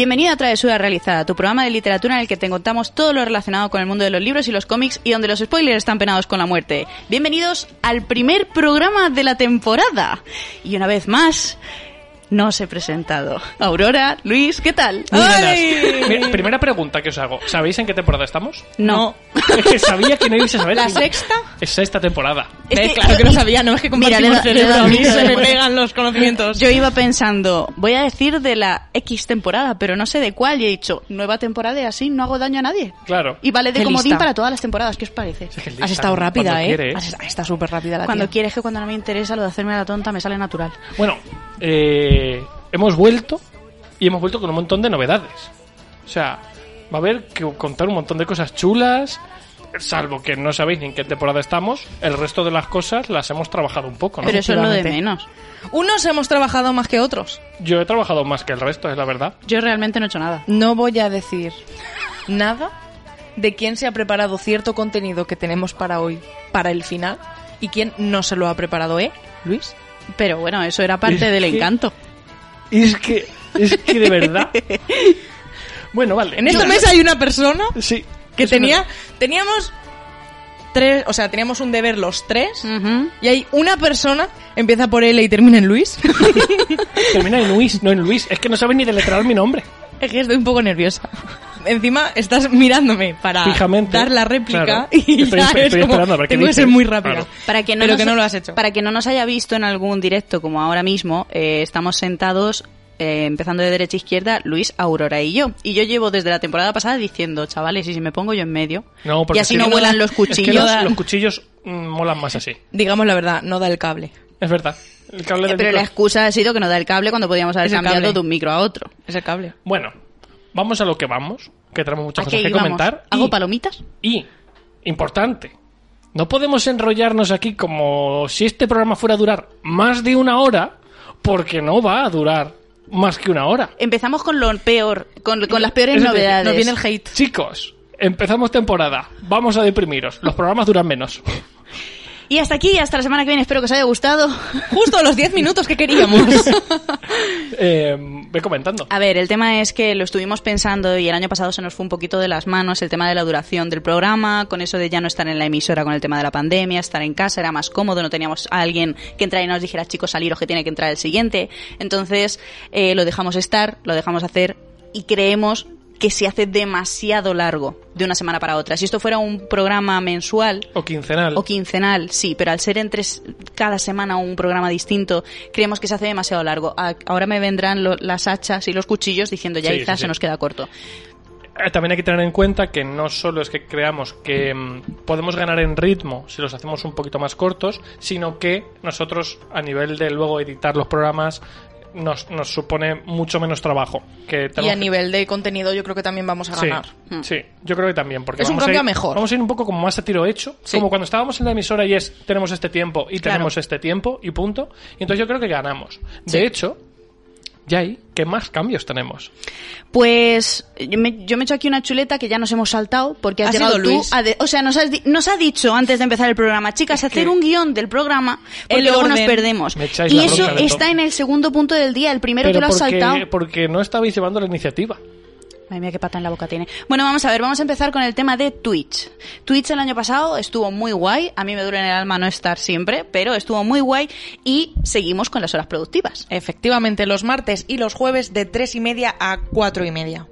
Bienvenido a Travesura Realizada, tu programa de literatura en el que te contamos todo lo relacionado con el mundo de los libros y los cómics y donde los spoilers están penados con la muerte. Bienvenidos al primer programa de la temporada. Y una vez más, no os he presentado. Aurora, Luis, ¿qué tal? Primera pregunta que os hago. ¿Sabéis en qué temporada estamos? No. Es que sabía que no ibais a saber. ¿La sexta? Es sexta temporada. Es Eh, claro que lo sabía, no es que Mira, compartimos le da- le da cerebro, a mí mucho se me pegan los conocimientos. Yo iba pensando, voy a decir de la X temporada, pero no sé de cuál. Y he dicho, nueva temporada y así no hago daño a nadie. Claro. Y vale de Qué comodín lista. para todas las temporadas. ¿Qué os parece? Es que Has lista, estado rápida, cuando ¿eh? Has- Está súper rápida la Cuando tía. quieres que cuando no me interesa lo de hacerme la tonta me sale natural. Bueno, eh, hemos vuelto y hemos vuelto con un montón de novedades. O sea, va a haber que contar un montón de cosas chulas. Salvo que no sabéis ni en qué temporada estamos, el resto de las cosas las hemos trabajado un poco, ¿no? Pero eso es lo de menos. Unos hemos trabajado más que otros. Yo he trabajado más que el resto, es la verdad. Yo realmente no he hecho nada. No voy a decir nada de quién se ha preparado cierto contenido que tenemos para hoy, para el final, y quién no se lo ha preparado, ¿eh, Luis? Pero bueno, eso era parte del que- Es que, es que de verdad. Bueno, vale. En esta mesa hay una persona Sí. que tenía, teníamos tres, o sea, teníamos un deber los tres, y hay una persona, empieza por L y termina en Luis. Termina en Luis, no en Luis. Es que no sabes ni deletrear mi nombre. Es que estoy un poco nerviosa. Encima estás mirándome para Fijamente. dar la réplica Claro. y Estoy- ya estoy es como, que ser muy rápida. Claro. Para que no Pero nos, que no lo has hecho. Para que no nos haya visto en algún directo como ahora mismo, eh, estamos sentados eh, empezando de derecha a izquierda, Luis, Aurora y yo. Y yo llevo desde la temporada pasada diciendo, chavales, y si me pongo yo en medio. No, porque y así no vuelan da- los es que cuchillos. los, los cuchillos mm, molan más así. Digamos la verdad, no da el cable. Es verdad. El cable del pero micro- la excusa ha sido que no da el cable cuando podíamos haber Es cambiado cable. de un micro a otro. Es el cable. Bueno, vamos a lo que vamos, que tenemos muchas ¿A cosas que comentar. ¿Hago y, palomitas? y, importante, no podemos enrollarnos aquí como si este programa fuera a durar más de una hora, porque no va a durar más que una hora. Empezamos con lo peor, con, con las peores decir, novedades. Nos viene el hate. Chicos, empezamos temporada, vamos a deprimiros, los programas duran menos. Y hasta aquí, hasta la semana que viene. Espero que os haya gustado. Justo los 10 minutos que queríamos. Eh, ve comentando. A ver, el tema es que lo estuvimos pensando y el año pasado se nos fue un poquito de las manos el tema de la duración del programa, con eso de ya no estar en la emisora con el tema de la pandemia, estar en casa era más cómodo, no teníamos a alguien que entrara y nos dijera, chicos, saliros que tiene que entrar el siguiente. Entonces, eh, lo dejamos estar, lo dejamos hacer y creemos que se hace demasiado largo de una semana para otra. Si esto fuera un programa mensual, O quincenal. o quincenal, sí, pero al ser entre cada semana un programa distinto, creemos que se hace demasiado largo. Ahora me vendrán lo- las hachas y los cuchillos diciendo ya Sí, quizás sí, se nos queda corto. Eh, También hay que tener en cuenta que no solo es que creamos que mm, podemos ganar en ritmo si los hacemos un poquito más cortos, sino que nosotros a nivel de luego editar los programas nos, nos supone mucho menos trabajo. Que y a que- nivel de contenido yo creo que también vamos a Sí, ganar. sí, yo creo que también. Porque Es un vamos a cambio ir- a mejor. Vamos a ir un poco como más a tiro hecho. Sí. Como cuando estábamos en la emisora y es tenemos este tiempo y Claro. tenemos este tiempo y punto. Y entonces yo creo que ganamos. De Sí. hecho, ya hay, ¿qué más cambios tenemos? Pues yo me, yo me he hecho aquí una chuleta que ya nos hemos saltado porque has Ha llegado sido tú. Luis. a de- o sea, nos, has di- nos ha dicho antes de empezar el programa, chicas, hacer un guion del programa porque El luego nos perdemos. Y eso está en el segundo punto del día, el primero te lo has porque, saltado. porque no estabais llevando la iniciativa. Madre mía, qué pata en la boca tiene. Bueno, vamos a ver, vamos a empezar con el tema de Twitch. Twitch el año pasado estuvo muy guay. A mí me duele en el alma no estar siempre, pero estuvo muy guay y seguimos con las horas productivas. Efectivamente, los martes y los jueves de tres y media a cuatro y media.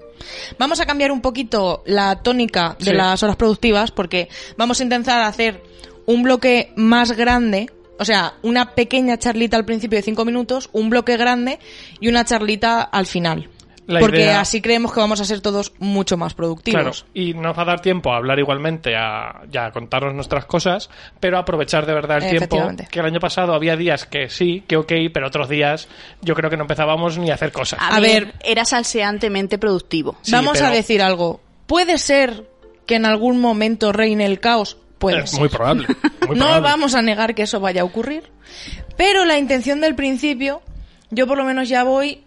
Vamos a cambiar un poquito la tónica de Sí. las horas productivas porque vamos a intentar hacer un bloque más grande, o sea, una pequeña charlita al principio de cinco minutos, un bloque grande y una charlita al final. La porque idea- así creemos que vamos a ser todos mucho más Claro, productivos. y nos va a dar tiempo a hablar igualmente, a, ya a contaros nuestras cosas, pero a aprovechar de verdad el tiempo. Efectivamente. Que el año pasado había días que sí, que ok, pero otros días yo creo que no empezábamos ni a hacer cosas. A, A ver, era salseantemente productivo. Sí, Vamos a decir algo. ¿Puede ser que en algún momento reine el caos? Puede Es ser. muy probable. muy no probable. vamos a negar que eso vaya a ocurrir. Pero la intención del principio, yo por lo menos ya voy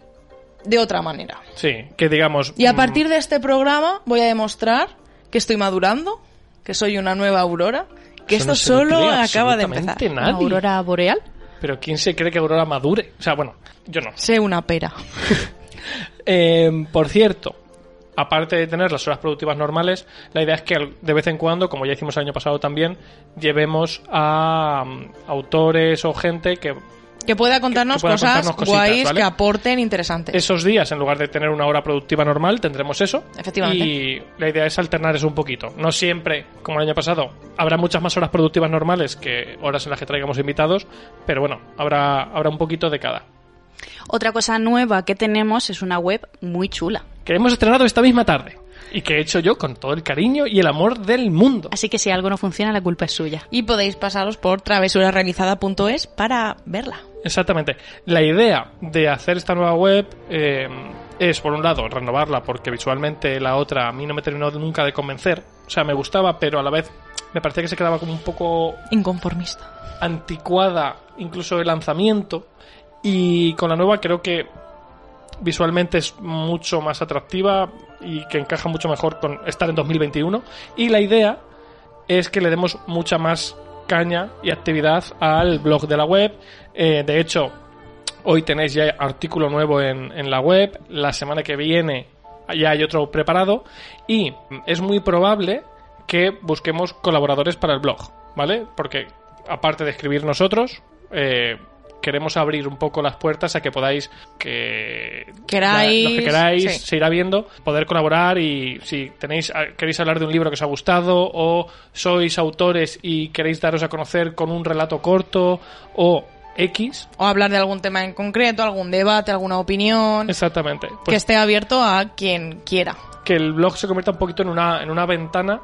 de otra manera. Sí, que digamos. Y a mm, partir de este programa voy a demostrar que estoy madurando, que soy una nueva Aurora, que eso esto no solo acaba de empezar. Nadie. ¿Una aurora boreal? Pero ¿quién se cree que Aurora madure? O sea, bueno, yo no. Sé una pera. Eh, por cierto, aparte de tener las horas productivas normales, la idea es que al- de vez en cuando, como ya hicimos el año pasado también, llevemos a mm, autores o gente que Que pueda contarnos que pueda cosas contarnos cositas, guays ¿vale? que aporten interesantes. esos días, en lugar de tener una hora productiva normal, tendremos eso. Efectivamente. Y la idea es alternar eso un poquito. No siempre, como el año pasado, habrá muchas más horas productivas normales que horas en las que traigamos invitados, pero bueno, habrá, habrá un poquito de cada. Otra cosa nueva que tenemos es una web muy chula. Que hemos estrenado esta misma tarde. Y que he hecho yo con todo el cariño y el amor del mundo. Así que si algo no funciona, la culpa es suya. Y podéis pasaros por travesurasrealizada.es para verla. Exactamente. La idea de hacer esta nueva web eh, es, por un lado, renovarla porque visualmente la otra a mí no me terminó nunca de convencer. O sea, me gustaba, pero a la vez me parecía que se quedaba como un poco Inconformista. anticuada, incluso el lanzamiento. Y con la nueva creo que visualmente es mucho más atractiva y que encaja mucho mejor con estar en 2021. Y la idea es que le demos mucha más caña y actividad al blog de la web. Eh, de hecho, hoy tenéis ya artículo nuevo en, en la web. La semana que viene ya hay otro preparado. Y es muy probable que busquemos colaboradores para el blog, ¿vale? Porque aparte de escribir nosotros, eh, queremos abrir un poco las puertas a que podáis que Queráis, los que queráis sí. se irá viendo poder colaborar y si tenéis queréis hablar de un libro que os ha gustado o sois autores y queréis daros a conocer con un relato corto o X O hablar de algún tema en concreto, algún debate, alguna opinión. exactamente que pues esté abierto a quien quiera. que el blog se convierta un poquito en una en una ventana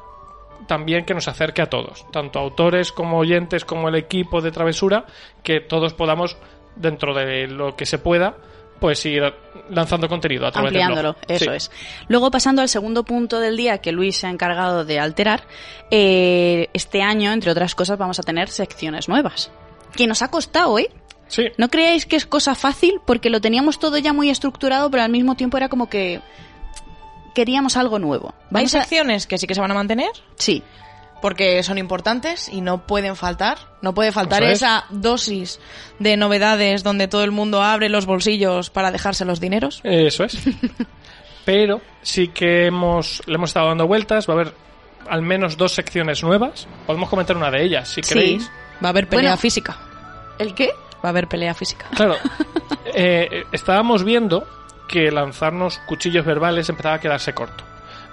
también que nos acerque a todos, tanto autores como oyentes como el equipo de Travesura, que todos podamos dentro de lo que se pueda pues ir lanzando contenido a través del Ampliándolo, blog. eso Sí. es. Luego, pasando al segundo punto del día que Luis se ha encargado de alterar, eh, este año, entre otras cosas, vamos a tener secciones nuevas. Que nos ha costado, ¿eh? Sí, ¿No creáis que es cosa fácil? Porque lo teníamos todo ya muy estructurado, pero al mismo tiempo era como que queríamos algo nuevo. Hay Vamos a... secciones que sí que se van a mantener Sí, porque son importantes y no pueden faltar. No puede faltar esa dosis de novedades donde todo el mundo abre los bolsillos para dejarse los dineros. Eso es. Pero sí que hemos, le hemos estado dando vueltas. Va a haber al menos dos secciones nuevas. Podemos comentar una de ellas, si Sí. queréis. Va a haber pelea Bueno. física. ¿el qué? Va a haber pelea física. Claro, eh, estábamos viendo que lanzarnos cuchillos verbales empezaba a quedarse corto.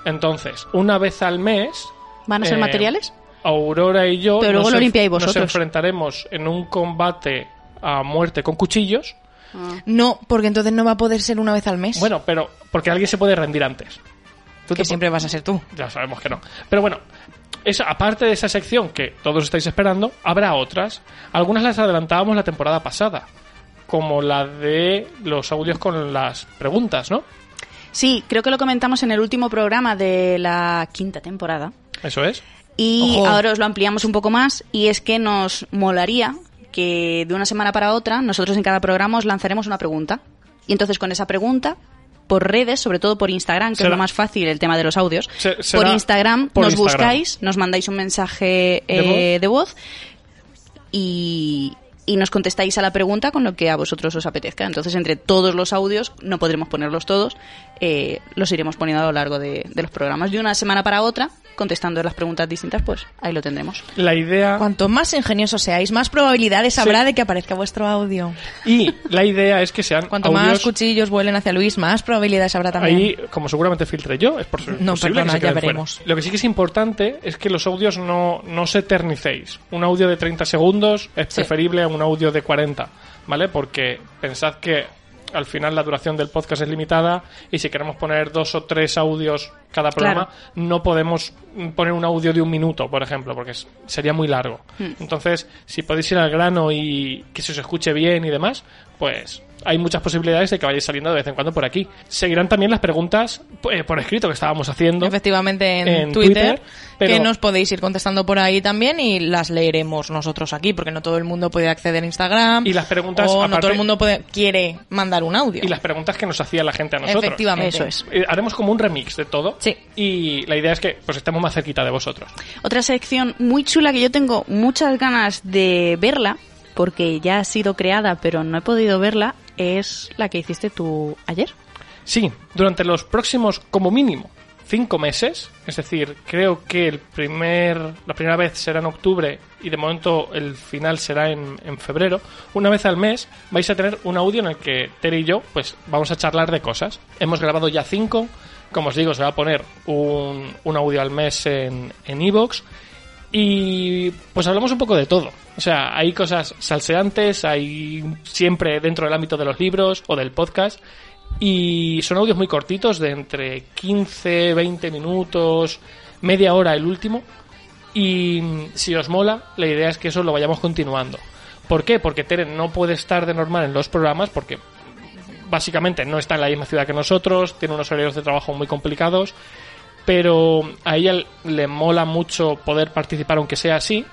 Entonces, una vez al mes, ¿Van a ser Eh, materiales? Aurora y yo Pero luego nos, lo enfrentaremos en un combate a muerte con cuchillos. No, porque entonces no va a poder ser una vez al mes. Bueno, pero porque alguien se puede rendir antes. Tú que te siempre vas a ser tú. Ya sabemos que no. Pero bueno, esa, aparte de esa sección que todos estáis esperando, habrá otras. Algunas las adelantábamos la temporada pasada, como la de los audios con las preguntas, ¿no? Sí, creo que lo comentamos en el último programa de la quinta temporada. Eso es. Y Ojo. ahora os lo ampliamos un poco más y es que nos molaría que de una semana para otra nosotros en cada programa os lanzaremos una pregunta. Y entonces con esa pregunta, por redes, sobre todo por Instagram, que Será- es lo más fácil, el tema de los audios, Se- por Instagram por nos Instagram. buscáis, nos mandáis un mensaje eh, de voz y, y nos contestáis a la pregunta con lo que a vosotros os apetezca. Entonces, entre todos los audios, no podremos ponerlos todos, eh, los iremos poniendo a lo largo de, de los programas. De una semana para otra, contestando las preguntas distintas, pues ahí lo tendremos. La idea Cuanto más ingeniosos seáis, más probabilidades habrá de que aparezca vuestro audio. y la idea es que sean Cuanto audios más cuchillos vuelen hacia Luis, más probabilidades habrá también. Ahí, como seguramente filtre yo, es por No, posible perdona, que se ya fuera. veremos. Lo que sí que es importante es que los audios no, no se eternicéis. Un audio de 30 segundos es Sí. preferible a un audio de 40, ¿vale? Porque pensad que al final la duración del podcast es limitada y si queremos poner dos o tres audios cada programa, no podemos poner un audio de un minuto, por ejemplo, porque es- sería muy largo. Hmm. Entonces, si podéis ir al grano y que se os escuche bien y demás, pues hay muchas posibilidades de que vayáis saliendo de vez en cuando por aquí. Seguirán también las preguntas eh, por escrito que estábamos haciendo. Efectivamente en, en Twitter, Twitter, pero- que nos podéis ir contestando por ahí también y las leeremos nosotros aquí, porque no todo el mundo puede acceder a Instagram. Y las preguntas, o no aparte- todo el mundo puede, quiere mandar un audio. Y las preguntas que nos hacía la gente a nosotros. Efectivamente. Eso es. Eh, haremos como un remix de todo. Sí. Y la idea es que pues estemos más cerquita de vosotros. Otra sección muy chula que yo tengo muchas ganas de verla, porque ya ha sido creada, pero no he podido verla, es la que hiciste tú ayer. Sí, durante los próximos, como mínimo, cinco meses, es decir, creo que el primer, la primera vez será en octubre y de momento el final será en, en febrero, una vez al mes vais a tener un audio en el que Tere y yo pues vamos a charlar de cosas. Hemos grabado ya cinco, como os digo, se va a poner un, un audio al mes en en iVoox y pues hablamos un poco de todo. O sea, hay cosas salseantes, hay siempre dentro del ámbito de los libros o del podcast. Y son audios muy cortitos, de entre 15, 20 minutos, media hora el último. Y si os mola, la idea es que eso lo vayamos continuando. ¿Por qué? Porque Tere no puede estar de normal en los programas porque básicamente no está en la misma ciudad que nosotros, tiene unos horarios de trabajo muy complicados, pero a ella le mola mucho poder participar aunque sea así.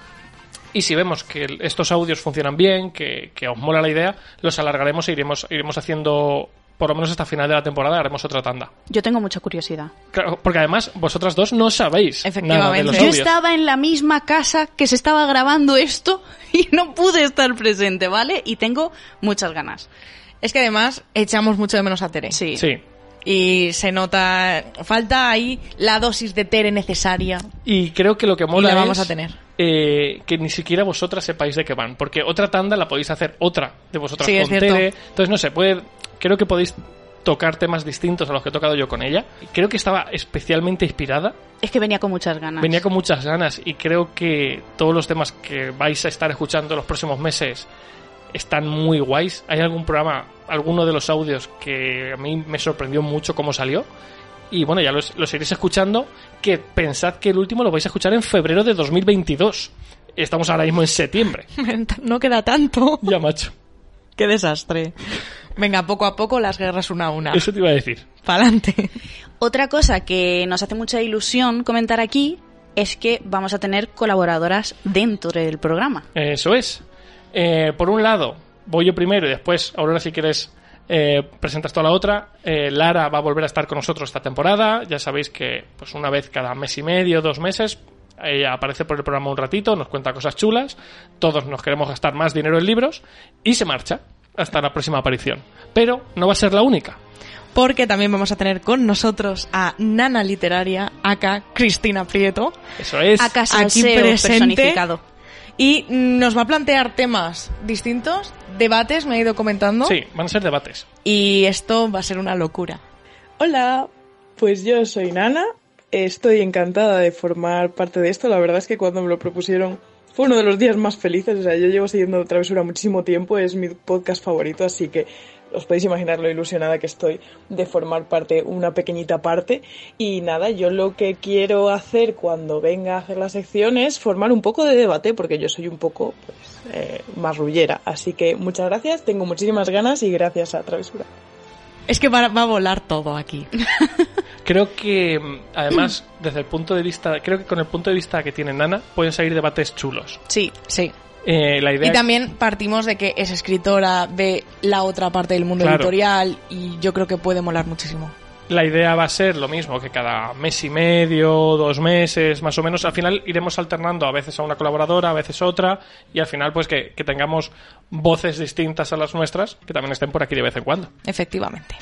Y si vemos que estos audios funcionan bien, que, que os mola la idea, los alargaremos e iremos, iremos haciendo, por lo menos hasta final de la temporada, haremos otra tanda. Yo tengo mucha curiosidad. Claro, porque además vosotras dos no sabéis nada de Efectivamente. los Yo audios. estaba en la misma casa que se estaba grabando esto y no pude estar presente, ¿vale? Y tengo muchas ganas. Es que además echamos mucho de menos a Tere. Sí. Sí. Y se nota, falta ahí la dosis de Tere necesaria. Y creo que lo que mola la vamos es, a tener. eh, que ni siquiera vosotras sepáis de qué van. Porque otra tanda la podéis hacer otra de vosotras Sí, es con cierto. Tere. Entonces, no sé, puede, creo que podéis tocar temas distintos a los que he tocado yo con ella. Creo que estaba especialmente inspirada. Es que venía con muchas ganas. Venía con muchas ganas y creo que todos los temas que vais a estar escuchando los próximos meses están muy guays. Hay algún programa, alguno de los audios que a mí me sorprendió mucho cómo salió. Y bueno, ya los, los iréis escuchando. Que pensad que el último lo vais a escuchar en febrero de 2022. Estamos ahora mismo en septiembre. No queda tanto. Ya, macho. Qué desastre. Venga, poco a poco las guerras una a una. Eso te iba a decir. Pa'lante. Otra cosa que nos hace mucha ilusión comentar aquí es que vamos a tener colaboradoras dentro del programa. Eso es. Eh, por un lado, voy yo primero y después, Aurora, si quieres, eh, presentas toda la otra. Eh, Lara va a volver a estar con nosotros esta temporada. Ya sabéis que pues una vez cada mes y medio, dos meses, ella aparece por el programa un ratito, nos cuenta cosas chulas. Todos nos queremos gastar más dinero en libros y se marcha hasta la próxima aparición. Pero no va a ser la única. Porque también vamos a tener con nosotros a Nana Literaria, acá Cristina Prieto. Eso es. Acá Aquí presente. personificado. Y nos va a plantear temas distintos, debates, me ha ido comentando. Sí, van a ser debates. Y esto va a ser una locura. Hola, pues yo soy Nana, estoy encantada de formar parte de esto, la verdad es que cuando me lo propusieron fue uno de los días más felices, o sea, yo llevo siguiendo Travesura muchísimo tiempo, es mi podcast favorito, así que os podéis imaginar lo ilusionada que estoy de formar parte, una pequeñita parte. Y nada, yo lo que quiero hacer cuando venga a hacer la sección es formar un poco de debate, porque yo soy un poco pues, eh, más rullera. Así que muchas gracias, tengo muchísimas ganas y gracias a Travesura. Es que va, va a volar todo aquí. Creo que, además, desde el punto de vista, creo que con el punto de vista que tiene Nana, pueden salir debates chulos. Sí, sí. Eh, la idea Y también partimos de que es escritora, ve la otra parte del mundo Claro. editorial y yo creo que puede molar muchísimo. La idea va a ser lo mismo, que cada mes y medio, dos meses, más o menos, al final iremos alternando a veces a una colaboradora, a veces otra, y al final pues que, que tengamos voces distintas a las nuestras, que también estén por aquí de vez en cuando. Efectivamente.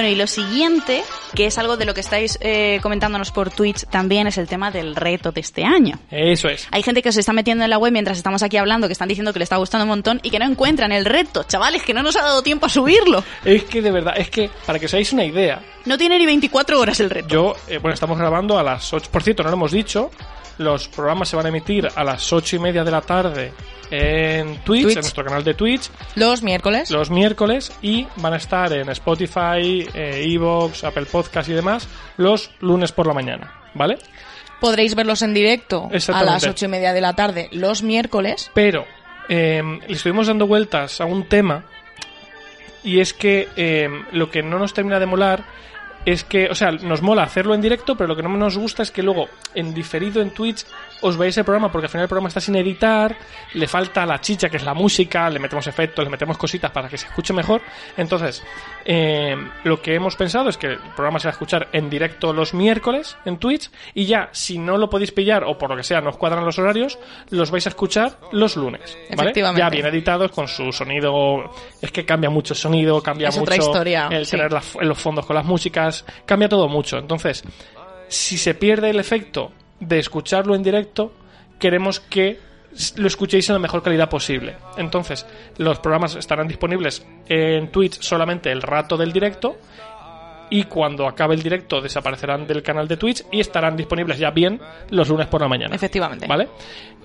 Bueno, y lo siguiente, que es algo de lo que estáis eh, comentándonos por Twitch también, es el tema del reto de este año. Eso es. Hay gente que se está metiendo en la web mientras estamos aquí hablando, que están diciendo que le está gustando un montón y que no encuentran el reto. Chavales, que no nos ha dado tiempo a subirlo. Es que de verdad, es que para que os hagáis una idea, No tiene ni 24 horas el reto. yo, eh, bueno, estamos grabando a las 8. Por cierto, no lo hemos dicho. Los programas se van a emitir a las 8 y media de la tarde en Twitch, Twitch. en nuestro canal de Twitch, Los miércoles. los miércoles y van a estar en Spotify, eh, Evox, Apple Podcast y demás los lunes por la mañana, ¿vale? Podréis verlos en directo a las ocho y media de la tarde los miércoles. Pero eh, le estuvimos dando vueltas a un tema y es que eh, lo que no nos termina de molar es que, o sea, nos mola hacerlo en directo, pero lo que no nos gusta es que luego en diferido en Twitch os veáis el programa porque al final el programa está sin editar, le falta la chicha que es la música, le metemos efectos, le metemos cositas para que se escuche mejor. Entonces, eh, lo que hemos pensado es que el programa se va a escuchar en directo los miércoles en Twitch y ya, si no lo podéis pillar o por lo que sea no os cuadran los horarios, los vais a escuchar los lunes. ¿vale? Ya bien editados con su sonido. Es que cambia mucho el sonido, cambia Es mucho otra historia, el sí. tener las- los fondos con las músicas, cambia todo mucho. Entonces, si se pierde el efecto de escucharlo en directo, queremos que lo escuchéis en la mejor calidad posible. Entonces, los programas estarán disponibles en Twitch solamente el rato del directo y cuando acabe el directo desaparecerán del canal de Twitch y estarán disponibles ya bien los lunes por la mañana. Efectivamente. ¿Vale?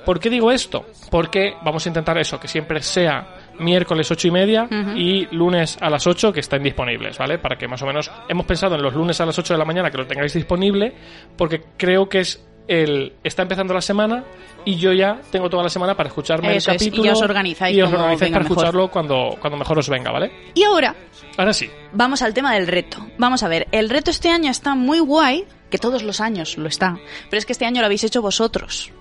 ¿Por qué digo esto? Porque vamos a intentar eso, que siempre sea miércoles ocho y media y lunes a las 8 que estén disponibles, ¿vale? Para que más o menos hemos pensado en los lunes a las 8 de la mañana que lo tengáis disponible, porque creo que es el está empezando la semana y yo ya tengo toda la semana para escucharme Eso el es, y capítulo ya os organizáis y os organizáis para mejor. escucharlo cuando, cuando mejor os venga, ¿vale? Y ahora Ahora sí. vamos al tema del reto. Vamos a ver, el reto este año está muy guay, que todos los años lo está, pero es que este año lo habéis hecho vosotros.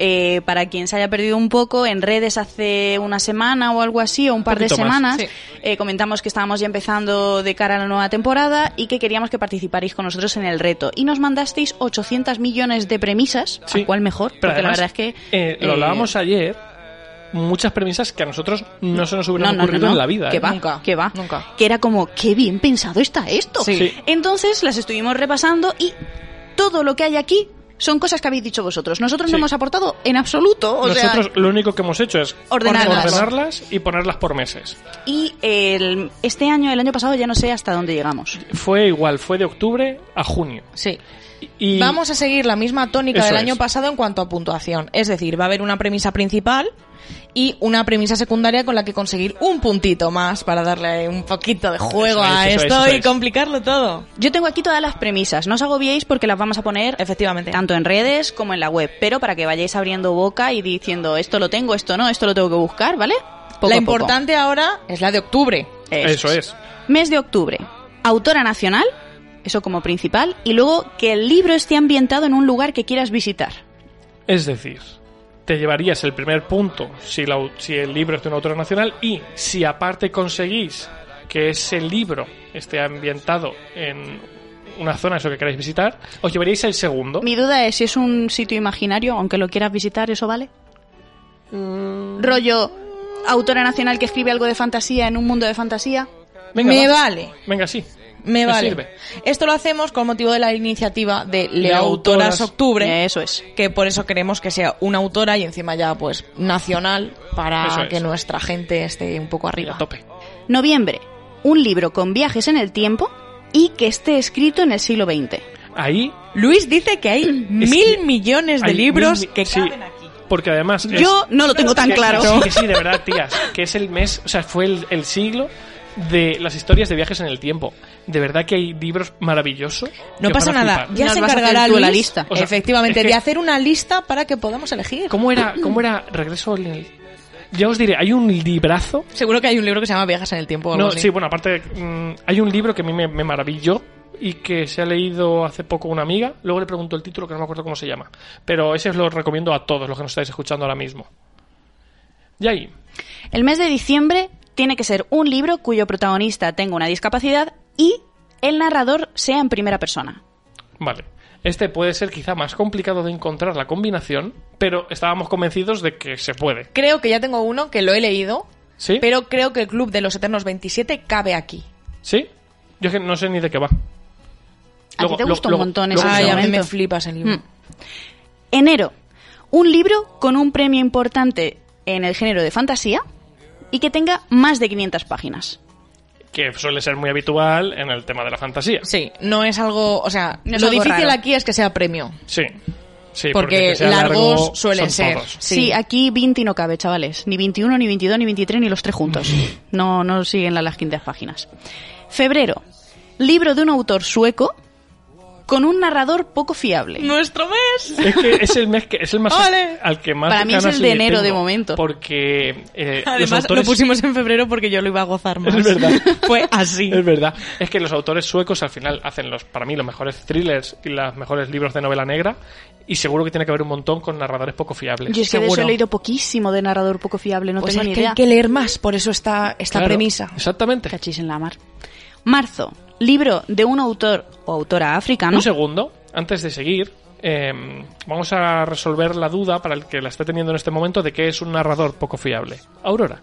Eh, para quien se haya perdido un poco, en redes hace una semana o algo así, o un par de más. semanas, Sí. eh, comentamos que estábamos ya empezando de cara a la nueva temporada y que queríamos que participarais con nosotros en el reto. Y nos mandasteis 800 millones de premisas, Sí. ¿a cuál mejor? Pero Porque la verdad es que... eh, lo hablábamos ayer, muchas premisas que a nosotros no se nos hubieran no, no, no, ocurrido no. en la vida. Que ¿eh? va, Nunca, que va. nunca. Que era como, qué bien pensado está esto. Sí. Sí. Entonces las estuvimos repasando y todo lo que hay aquí son cosas que habéis dicho vosotros. Nosotros Sí. no hemos aportado en absoluto. O sea, Nosotros lo único que hemos hecho es Ordenarlas. ordenarlas y ponerlas por meses. y el, este año, el año pasado, ya no sé hasta dónde llegamos. Fue igual, fue de octubre a junio. Sí. Y Vamos a seguir la misma tónica Eso del es. año pasado en cuanto a puntuación. Es decir, va a haber una premisa principal y una premisa secundaria con la que conseguir un puntito más para darle un poquito de juego Eso a eso esto eso y es. complicarlo todo. Yo tengo aquí todas las premisas. No os agobiéis porque las vamos a poner Efectivamente. tanto en redes como en la web. Pero para que vayáis abriendo boca y diciendo esto lo tengo, esto no, esto lo tengo que buscar, ¿vale? Poco la importante ahora es la de octubre. eso es. Mes de octubre. Autora nacional, eso como principal, y luego que el libro esté ambientado en un lugar que quieras visitar. Es decir, te llevarías el primer punto si, la si el libro es de un autor nacional y si aparte conseguís que ese libro esté ambientado en una zona eso que queráis visitar, os llevaríais el segundo. Mi duda es si es un sitio imaginario, aunque lo quieras visitar, ¿eso vale? Mm. Rollo, autora nacional que escribe algo de fantasía en un mundo de fantasía. Venga, Me va. vale. Venga, sí. Me vale. sirve. Esto lo hacemos con motivo de la iniciativa de Leautoras autoras. Octubre. Eso es. que por eso queremos que sea una autora y encima ya pues nacional para es. que nuestra gente esté un poco Y arriba. a tope. Noviembre, un libro con viajes en el tiempo y que esté escrito en el siglo XX. Ahí Luis dice que hay Es mil que millones de libros mil mi- que sí, caben aquí. Porque además. es- Yo no lo tengo tan que- claro. Sí, que sí, de verdad, tías. Que es el mes, o sea, fue el, el siglo de las historias de viajes en el tiempo. De verdad que hay libros maravillosos. No pasa nada, flipar. ya Nos se encargará Luis, la lista. O sea, efectivamente, es que- de hacer una lista para que podamos elegir. ¿Cómo era, ¿Cómo era Regreso en el.? Ya os diré, hay un librazo. Seguro que hay un libro que se llama Viajes en el tiempo o algo No, así. sí, bueno, aparte, mm, hay un libro que a mí me, me maravilló y que se ha leído hace poco una amiga. Luego le pregunto el título, que no me acuerdo cómo se llama. Pero ese os lo recomiendo a todos los que nos estáis escuchando ahora mismo. Y ahí, El mes de diciembre tiene que ser un libro cuyo protagonista tenga una discapacidad y el narrador sea en primera persona. Vale. Este puede ser quizá más complicado de encontrar la combinación, pero estábamos convencidos de que se puede. Creo que ya tengo uno que lo he leído, ¿Sí? pero creo que el Club de los Eternos 27 cabe aquí. ¿Sí? Yo es que no sé ni de qué va. A ti te gusta un montón luego- ese Ay, a mí me flipa ese libro. Mm. Enero. Un libro con un premio importante en el género de fantasía y que tenga más de 500 páginas. que suele ser muy habitual en el tema de la fantasía. Sí, no es algo, o sea, No es lo algo difícil raro. aquí es que sea premio. Sí. Sí, Porque que sea largos largo suelen ser. Sí. Sí. aquí 20 no cabe, chavales. Ni 21, ni 22, ni 23, ni los tres juntos. No, no siguen las 500 páginas. Febrero. Libro de un autor sueco con un narrador poco fiable. Nuestro mes. Es que es el mes que es el más Ole. al que más Para mí es el de enero de momento. Porque eh, los Además, autores lo pusimos en febrero porque yo lo iba a gozar más. Es verdad. Fue así. Es verdad. Es que los autores suecos al final hacen los, para mí, los mejores thrillers y los mejores libros de novela negra. Y seguro que tiene que haber un montón con narradores poco fiables. Yo es que de eso he leído poquísimo de narrador poco fiable, no Pues tengo es ni que idea. hay que leer más, por eso está esta Claro, premisa. Exactamente. Cachis en la mar. Marzo. Libro de un autor o autora africano. Un segundo, antes de seguir, eh, vamos a resolver la duda para el que la esté teniendo en este momento de qué es un narrador poco fiable. Aurora.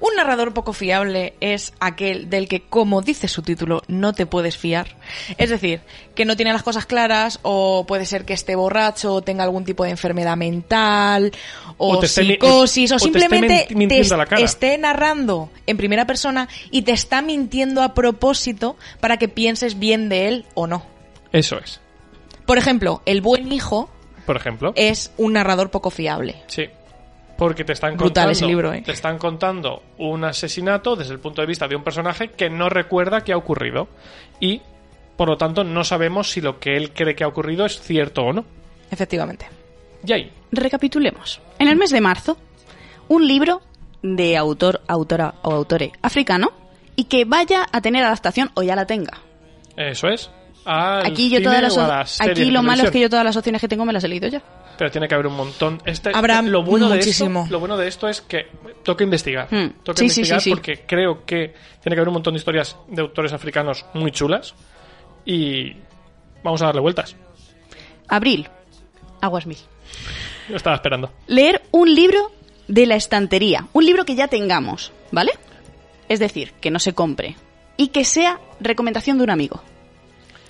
Un narrador poco fiable es aquel del que, como dice su título, no te puedes fiar. Es decir, que no tiene las cosas claras o puede ser que esté borracho o tenga algún tipo de enfermedad mental o, O te esté psicosis o o te esté simplemente te la cara. esté narrando en primera persona y te está mintiendo a propósito para que pienses bien de él o no. Eso es. Por ejemplo, el buen hijo Por ejemplo. es un narrador poco fiable. Sí. Porque te están Brutal contando, ese libro, ¿eh? te están contando un asesinato desde el punto de vista de un personaje que no recuerda que ha ocurrido y por lo tanto no sabemos si lo que él cree que ha ocurrido es cierto o no. Efectivamente. Y ahí, Recapitulemos. En el mes de marzo, un libro de autor, autora o autore africano y que vaya a tener adaptación o ya la tenga. eso es. al Aquí yo todas las aquí lo malo es que yo todas las opciones que tengo me las he leído ya. Pero tiene que haber un montón. Este, Habrá lo bueno muchísimo. De esto, lo bueno de esto es que toca investigar. Hmm. Toca Sí, investigar sí, sí. porque creo que tiene que haber un montón de historias de autores africanos muy chulas. Y vamos a darle vueltas. Abril. Aguas mil. Lo estaba esperando. Leer un libro de la estantería. Un libro que ya tengamos, ¿vale? Es decir, que no se compre. Y que sea recomendación de un amigo.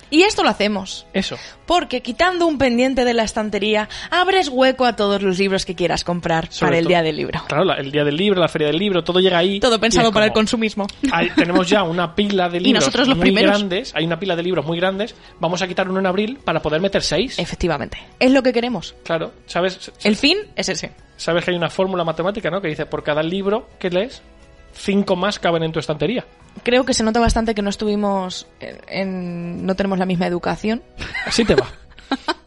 Y esto lo hacemos. Eso. Porque quitando un pendiente de la estantería, abres hueco a todos los libros que quieras comprar Sobre para el todo- día del libro. Claro, la- el día del libro, la feria del libro, todo llega ahí. Todo y pensado para el consumismo. Tenemos ya una pila de libros nosotros los muy primeros. grandes. Hay una pila de libros muy grandes. Vamos a quitar uno en abril para poder meter seis. Efectivamente. Es lo que queremos. Claro, ¿sabes? El fin es ese. Sabes que hay una fórmula matemática, ¿no? Que dice por cada libro que lees, cinco más caben en tu estantería. Creo que se nota bastante que no estuvimos en, en- no tenemos la misma educación. Así te va.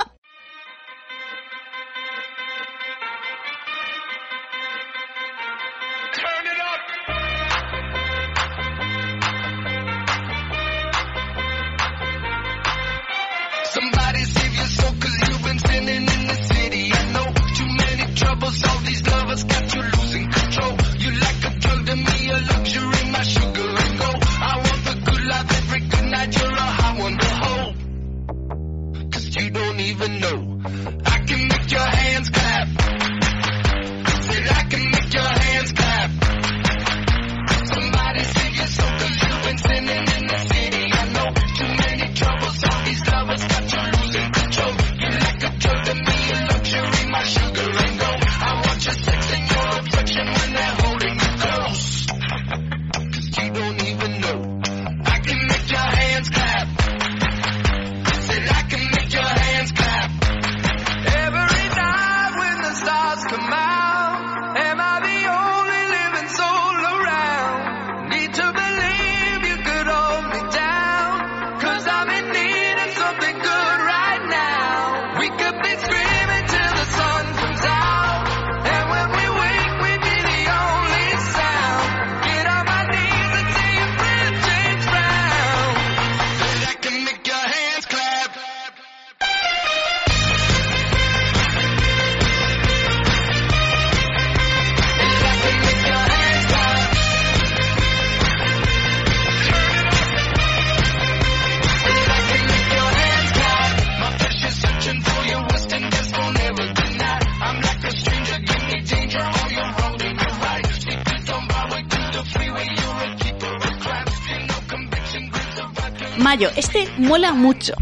mola mucho.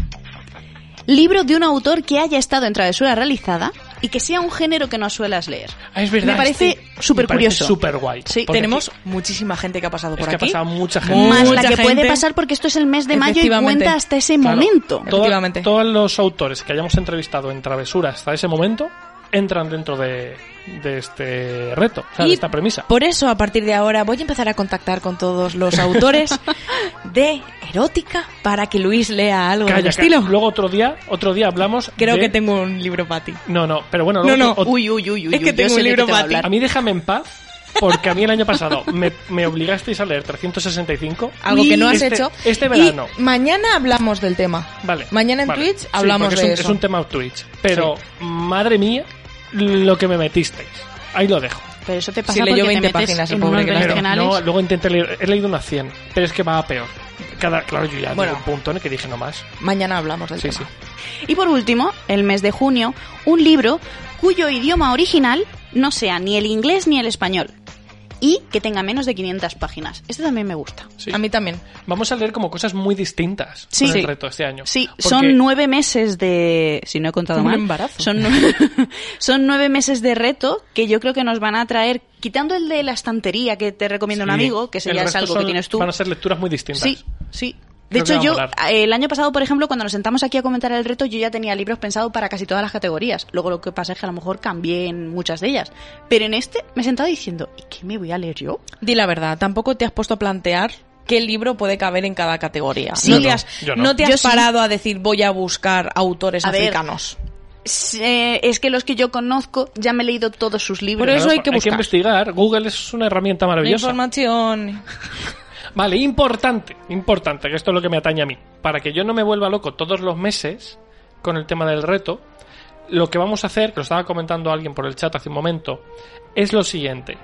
Libro de un autor que haya estado en travesura realizada y que sea un género que no suelas leer. Ah, es verdad. Me parece este súper curioso. súper guay. Sí, Tenemos aquí- muchísima gente que ha pasado es por que ha aquí. pasado mucha gente. Más Mucha la que puede gente. pasar porque esto es el mes de mayo y cuenta hasta ese Claro, momento. Efectivamente. todos los autores que hayamos entrevistado en Travesura hasta ese momento entran dentro de, de este reto, o sea, de esta premisa. Por eso, a partir de ahora, voy a empezar a contactar con todos los autores de erótica para que Luis lea algo del Calla, estilo. calla. Luego otro día, otro día hablamos Creo de- que tengo un libro para ti. No, no, pero bueno, No, luego no. otro- Uy, uy, uy, uy. Es que tengo un de libro te para ti. hablar. A mí déjame en paz, porque a mí el año pasado me, me obligasteis a leer 365. Algo que no has Este- hecho. este Y verano. mañana hablamos del tema. Vale. Mañana en vale. Twitch Sí, hablamos porque de es un, eso. Es un tema Twitch. Pero, madre mía, lo que me metisteis. Ahí lo dejo. Pero eso te pasa leyó porque 20 te metes páginas en pobre unos que no. Luego intenté leer, he leído unas 100, pero es que va a peor. Cada, claro, yo ya Bueno. bueno. un punto en el que dije no más. Mañana hablamos del Sí, tema. sí. Y por último, el mes de junio, un libro cuyo idioma original no sea ni el inglés ni el español. Y que tenga menos de 500 páginas. Este también me gusta. Sí. A mí también. Vamos a leer como cosas muy distintas Sí. con el reto este año. Sí, Porque- son nueve meses de... Si no he contado Un mal. embarazo. Son, nu- son nueve meses de reto que yo creo que nos van a traer... Quitando el de la estantería que te recomienda un amigo, que ese El ya es algo son- que tienes tú. Van a ser lecturas muy distintas. Sí, sí. De hecho, yo, el año pasado, por ejemplo, cuando nos sentamos aquí a comentar el reto, yo ya tenía libros pensados para casi todas las categorías. Luego lo que pasa es que a lo mejor cambié en muchas de ellas. Pero en este me he sentado diciendo, ¿y qué me voy a leer yo? Di la verdad, tampoco te has puesto a plantear qué libro puede caber en cada categoría. Sí. no, te no, has, yo no. no te Yo has sí. parado a decir voy a buscar autores A ver, africanos. S- eh, es que los que yo conozco ya me he leído todos sus libros. Por eso hay que hay que buscar. investigar. Google es una herramienta maravillosa. Información. Vale, importante, importante, que esto es lo que me atañe a mí. Para que yo no me vuelva loco todos los meses con el tema del reto, lo que vamos a hacer, que lo estaba comentando alguien por el chat hace un momento, es lo siguiente.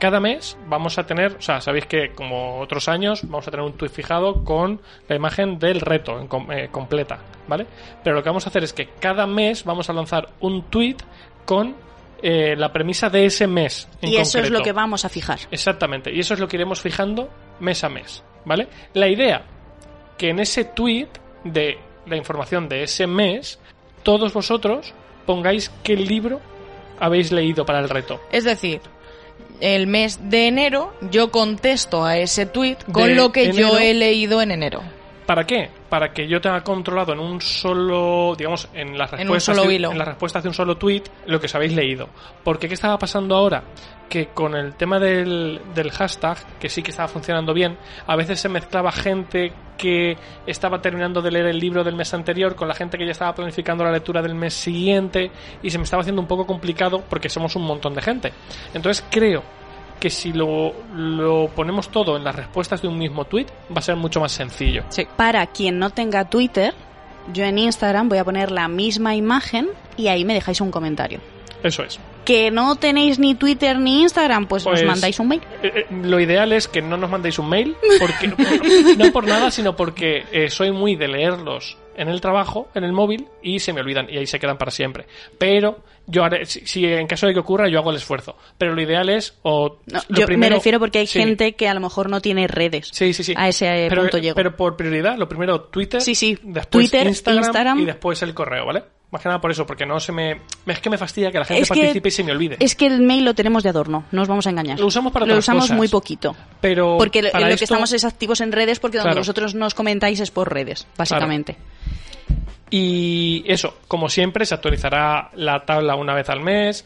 Cada mes vamos a tener, o sea, sabéis que como otros años vamos a tener un tweet fijado con la imagen del reto en com- eh, completa, ¿vale? Pero lo que vamos a hacer es que cada mes vamos a lanzar un tweet con eh, la premisa de ese mes. En y eso es lo que vamos a fijar. Exactamente, y eso es lo que iremos fijando mes a mes, ¿vale? La idea que en ese tweet de la información de ese mes, todos vosotros pongáis qué libro habéis leído para el reto. Es decir, el mes de enero yo contesto a ese tweet con De lo que yo he leído en enero. ¿Para qué? Para que yo tenga controlado en un solo, digamos, en las En respuestas, solo de, en las respuestas de un solo tweet, lo que os habéis leído. Porque ¿qué estaba pasando ahora? Que con el tema del, del hashtag, que sí que estaba funcionando bien, a veces se mezclaba gente que estaba terminando de leer el libro del mes anterior con la gente que ya estaba planificando la lectura del mes siguiente y se me estaba haciendo un poco complicado porque somos un montón de gente. Entonces creo que si lo, lo ponemos todo en las respuestas de un mismo tweet va a ser mucho más sencillo. Para quien no tenga Twitter, yo en Instagram voy a poner la misma imagen y ahí me dejáis un comentario. Eso es. Que no tenéis ni Twitter ni Instagram, pues, Pues, os mandáis un mail. Eh, eh, lo ideal es que no nos mandéis un mail, porque no por nada, sino porque eh, soy muy de leerlos en el trabajo, en el móvil, y se me olvidan y ahí se quedan para siempre. Pero yo haré, si, si en caso de que ocurra, yo hago el esfuerzo. Pero lo ideal es, o No, lo yo primero- me refiero porque hay sí. gente que a lo mejor no tiene redes. Sí, sí, sí. A ese pero, punto llego. Pero por prioridad, lo primero Twitter, Sí, sí. después Twitter, Instagram, Instagram. y después el correo, ¿vale? Más que nada por eso, porque no se me... Es que me fastidia que la gente Es que- participe y se me olvide. Es que el mail lo tenemos de adorno, no os vamos a engañar. Lo usamos para Lo otras usamos cosas. muy poquito. Pero Porque lo- esto- que estamos es activos en redes porque donde Claro. vosotros nos comentáis es por redes, básicamente. Y eso, como siempre, se actualizará la tabla una vez al mes.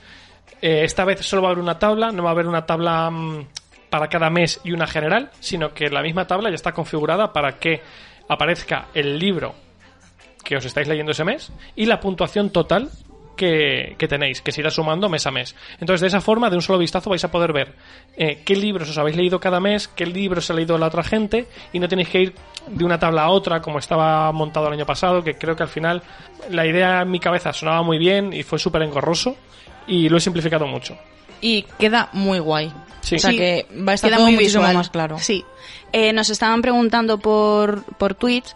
Eh, esta vez solo va a haber una tabla, no va a haber una tabla mm, para cada mes y una general, sino que la misma tabla ya está configurada para que aparezca el libro que os estáis leyendo ese mes y la puntuación total que, que tenéis, que se irá sumando mes a mes. Entonces, de esa forma, de un solo vistazo, vais a poder ver eh, qué libros os habéis leído cada mes, qué libros ha leído la otra gente, y no tenéis que ir de una tabla a otra como estaba montado el año pasado, que creo que al final la idea en mi cabeza sonaba muy bien y fue súper engorroso, y lo he simplificado mucho. Y queda muy guay. Sí. O sea Sí, que va a estar Queda todo muy muchísimo visual. más claro. Sí. Eh, nos estaban preguntando por, por Twitch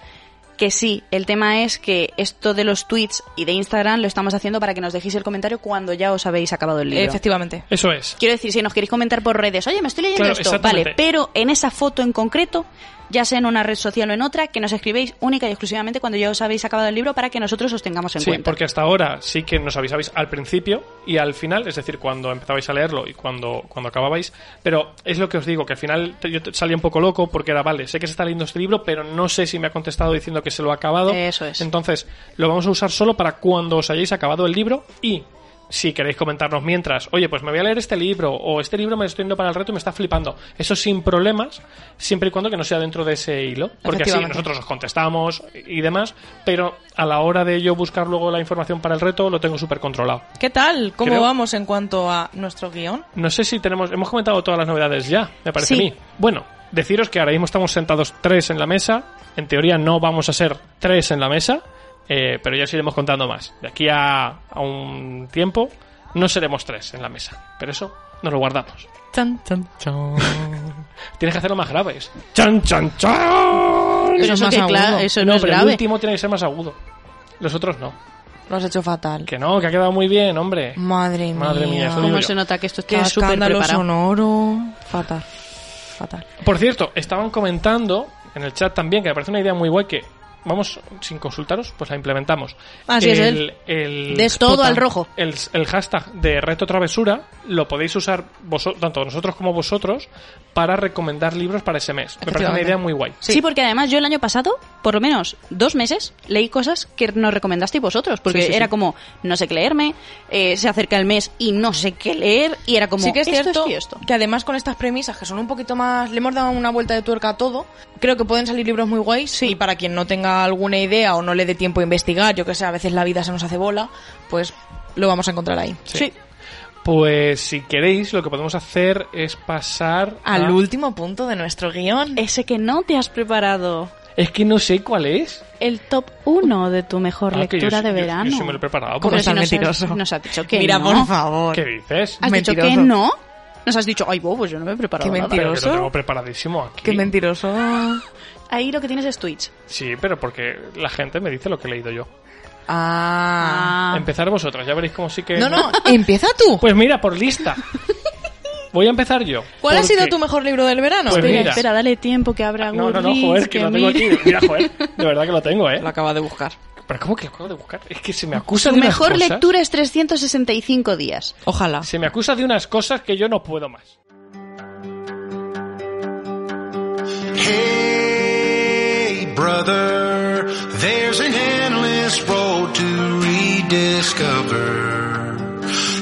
Que sí, el tema es que esto de los tweets y de Instagram lo estamos haciendo para que nos dejéis el comentario cuando ya os habéis acabado el libro. Efectivamente. Eso es. Quiero decir, si nos queréis comentar por redes, oye, me estoy leyendo Claro, esto, vale, pero en esa foto en concreto, ya sea en una red social o en otra, que nos escribéis única y exclusivamente cuando ya os habéis acabado el libro para que nosotros os tengamos en Sí, cuenta. porque hasta ahora sí que nos avisabais al principio y al final, es decir, cuando empezabais a leerlo y cuando, cuando acababais, pero es lo que os digo, que al final yo salía un poco loco porque era, vale, sé que se está leyendo este libro, pero no sé si me ha contestado diciendo que se lo ha acabado. Eso es. Entonces, lo vamos a usar solo para cuando os hayáis acabado el libro y si queréis comentarnos mientras, oye, pues me voy a leer este libro o este libro me lo estoy yendo para el reto y me está flipando. Eso sin problemas, siempre y cuando que no sea dentro de ese hilo. Porque así nosotros os contestamos y demás, pero a la hora de yo buscar luego la información para el reto lo tengo súper controlado. ¿Qué tal? ¿Cómo Creo- vamos en cuanto a nuestro guion? No sé si tenemos, hemos comentado todas las novedades ya, me parece Sí. a mí. Bueno, deciros que ahora mismo estamos sentados tres en la mesa. En teoría no vamos a ser tres en la mesa, eh, pero ya os iremos contando más. De aquí a, a un tiempo no seremos tres en la mesa, pero eso nos lo guardamos. Chan, chan, chan. Tienes que hacerlo más graves. ¡Chan, chan, chan! Pero Eso es eso, más que, eso no, no, es pero el grave. último tiene que ser más agudo. Los otros no. Lo has hecho fatal. Que no, que ha quedado muy bien, hombre. Madre mía. Madre mía, eso ¿Cómo se nota que esto está súper preparado? sonoro. Fatal. Fatal. Por cierto, estaban comentando en el chat también que me parece una idea muy guay que vamos sin consultaros, pues la implementamos. Así es el, él. el- De todo al rojo. el, el hashtag de reto travesura lo podéis usar vosotros, tanto nosotros como vosotros para recomendar libros para ese mes. Me parece una idea muy guay. Sí. porque además yo el año pasado, por lo menos dos meses, leí cosas que nos recomendasteis vosotros, porque Sí, sí, era sí. como, no sé qué leerme, eh, se acerca el mes y no sé qué leer, y era como, sí que es esto, cierto esto. que además con estas premisas que son un poquito más le hemos dado una vuelta de tuerca a todo creo que pueden salir libros muy guays y para quien no tenga alguna idea o no le dé tiempo a investigar yo que sé a veces la vida se nos hace bola pues lo vamos a encontrar ahí Sí. Pues si queréis, lo que podemos hacer es pasar al a- último punto de nuestro guion Ese que no te has preparado. Es que no sé cuál es. El top 1 de tu mejor Ah, yo lectura sí- de yo- yo verano. sí me lo he preparado, porque- si tan nos mentiroso. Nos has dicho que mira no. por favor ¿Qué dices? ¿Has dicho que Mentiroso. no? Nos has dicho, ay, bo, pues yo no me he preparado Qué nada". Pero que mentiroso. lo tengo preparadísimo aquí. qué mentiroso Ahí lo que tienes es Twitch. Sí, pero porque la gente me dice lo que he leído yo. ah, Empezar vosotras, ya veréis cómo sí que... no no empieza tú Pues mira, por lista. Voy a empezar yo. ¿cuál ha sido tu mejor libro del verano? Pues espera, mira. espera, dale tiempo que abra No, no, no, joder, que lo tengo aquí. Mira, joder, de verdad que lo tengo, ¿eh? lo acaba de buscar Pero ¿cómo que lo acabo de buscar? Es que se me acusa Su de unas mejor cosas... lectura es 365 días. ojalá Se me acusa de unas cosas que yo no puedo más. Hey, brother, there's an endless road to rediscover.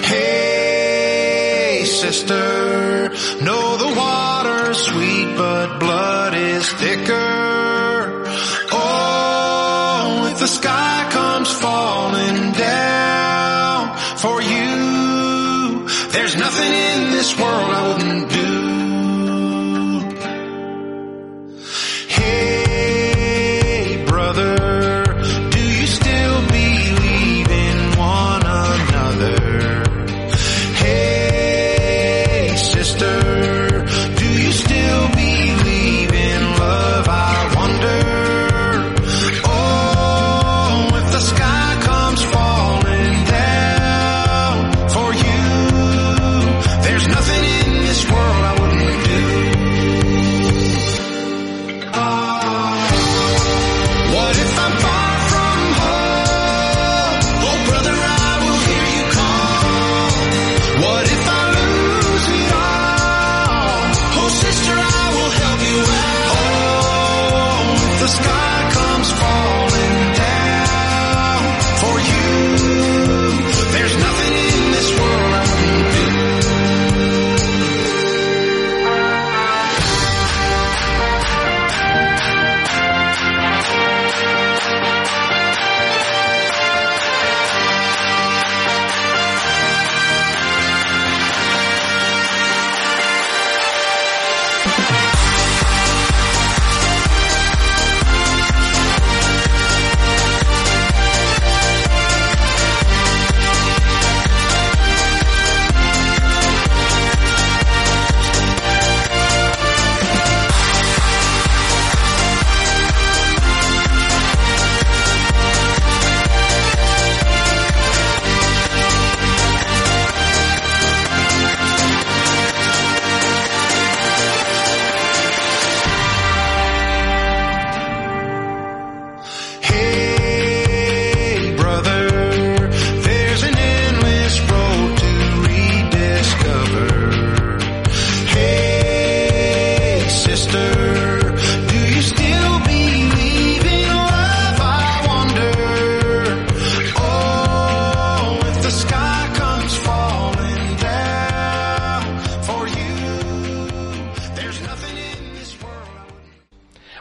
Hey, sister, know the water's sweet, but blood is thicker.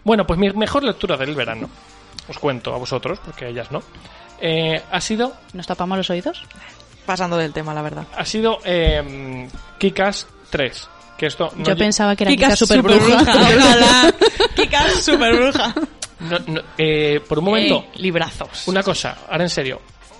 Bueno, pues mi mejor lectura del verano, os cuento a vosotros, porque a ellas no, eh, ha sido ¿Nos tapamos los oídos? Pasando del tema, la verdad. ha sido eh, Kikas 3. Que esto no Yo pensaba que era Kika Kika super bruja. ojalá. Kika super bruja. no- no, eh, por un momento, librazos. una cosa, ahora en serio.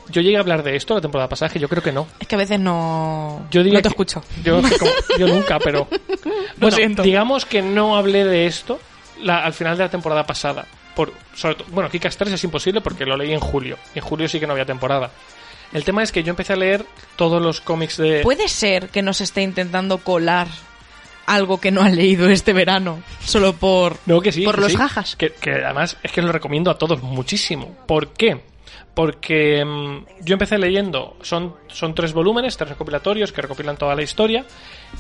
Yo llegué a hablar de esto la temporada pasada, que yo creo que no. Es que a veces no, Yo diría no te que- escucho. Yo, como- yo nunca, pero. Bueno, siento. digamos que no hablé de esto la- al final de la temporada pasada. Por, sobre todo, bueno, Kikas 3 es imposible porque lo leí en julio. Y en julio sí que no había temporada. El tema es que yo empecé a leer todos los cómics de. Puede ser que nos esté intentando colar algo que no ha leído este verano, solo por... No, que sí. Por que los sí. jajas. Que, que además es que lo recomiendo a todos muchísimo. ¿Por qué? Porque mm, yo empecé leyendo, son, son tres volúmenes, tres recopilatorios que recopilan toda la historia.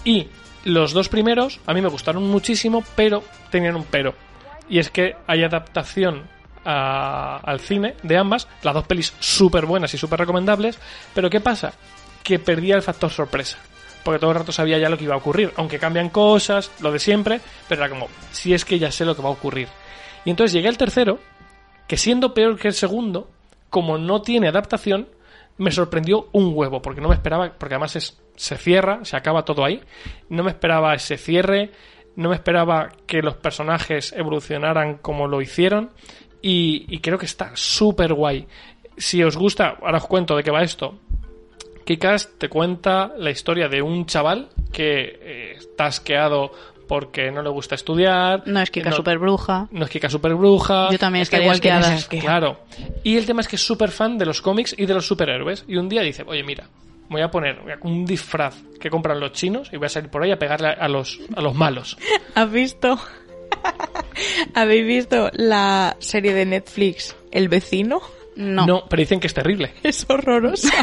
Y los dos primeros a mí me gustaron muchísimo, pero tenían un pero. Y es que hay adaptación a- al cine de ambas, las dos pelis súper buenas y súper recomendables. Pero ¿qué pasa? Que perdía el factor sorpresa porque todo el rato sabía ya lo que iba a ocurrir, aunque cambian cosas, lo de siempre, pero era como, si es que ya sé lo que va a ocurrir. Y entonces llegué al tercero, que siendo peor que el segundo, como no tiene adaptación, me sorprendió un huevo, porque no me esperaba, porque además es, se cierra, se acaba todo ahí, no me esperaba ese cierre, no me esperaba que los personajes evolucionaran como lo hicieron, y, creo que está súper guay. Si os gusta, ahora os cuento de qué va esto, Kikas te cuenta la historia de un chaval que eh, está asqueado porque no le gusta estudiar. No es Kika no, super bruja. no es Kika super bruja. Yo también Es que igual que no asquea. Claro. Y el tema es que es súper fan de los cómics y de los superhéroes. Y un día dice, oye, mira, voy a poner un disfraz que compran los chinos y voy a salir por ahí a pegarle a los, a los malos. ¿Has visto? ¿Habéis visto la serie de Netflix El vecino? No. pero dicen que es terrible. Es horrorosa.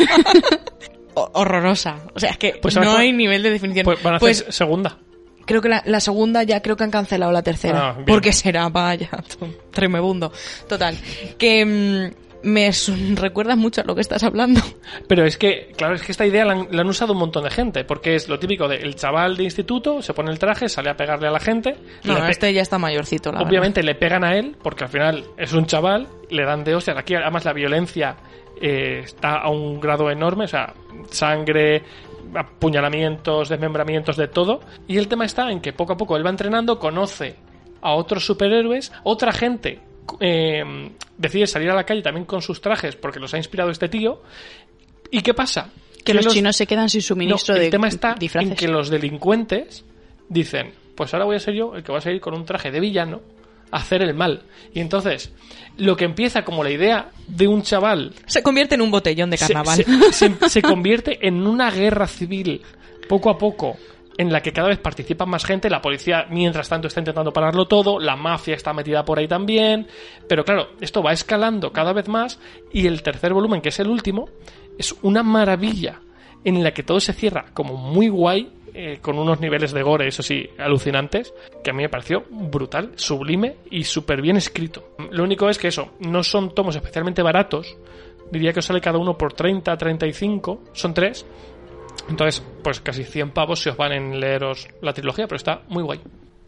Horrorosa. O sea, es que Pues no hay nivel de definición. Pues van a hacer Pues segunda. Creo que la, la segunda ya creo que han cancelado la tercera. Ah, porque será, vaya, tremebundo. Total. Que mm, me recuerdas mucho a lo que estás hablando. Pero es que, claro, es que esta idea la han, la han usado un montón de gente, porque es lo típico de el chaval de instituto se pone el traje, sale a pegarle a la gente. No, pe- este ya está mayorcito, la Obviamente le pegan a él, porque al final es un chaval, le dan de hostias. Aquí además la violencia eh, está a un grado enorme, o sea, sangre, apuñalamientos, desmembramientos, de todo. Y el tema está en que poco a poco él va entrenando, conoce a otros superhéroes, otra gente eh, decide salir a la calle también con sus trajes porque los ha inspirado este tío. ¿Y qué pasa? Que los, chinos se quedan sin suministro No, el de tema está disfraces. en que los delincuentes dicen, pues ahora voy a ser yo el que va a salir con un traje de villano hacer el mal. Y entonces, lo que empieza como la idea de un chaval Se convierte en un botellón de carnaval. se, se- se convierte en una guerra civil poco a poco en la que cada vez participa más gente, la policía mientras tanto está intentando pararlo todo, la mafia está metida por ahí también, pero claro, esto va escalando cada vez más. Y el tercer volumen, que es el último, es una maravilla en la que todo se cierra como muy guay, eh, con unos niveles de gore, eso sí, alucinantes, que a mí me pareció brutal, sublime y súper bien escrito. Lo único es que eso, no son tomos especialmente baratos, diría que os sale cada uno por 30, 35, son tres. Entonces, pues casi 100 pavos si os van en leeros la trilogía, pero está muy guay.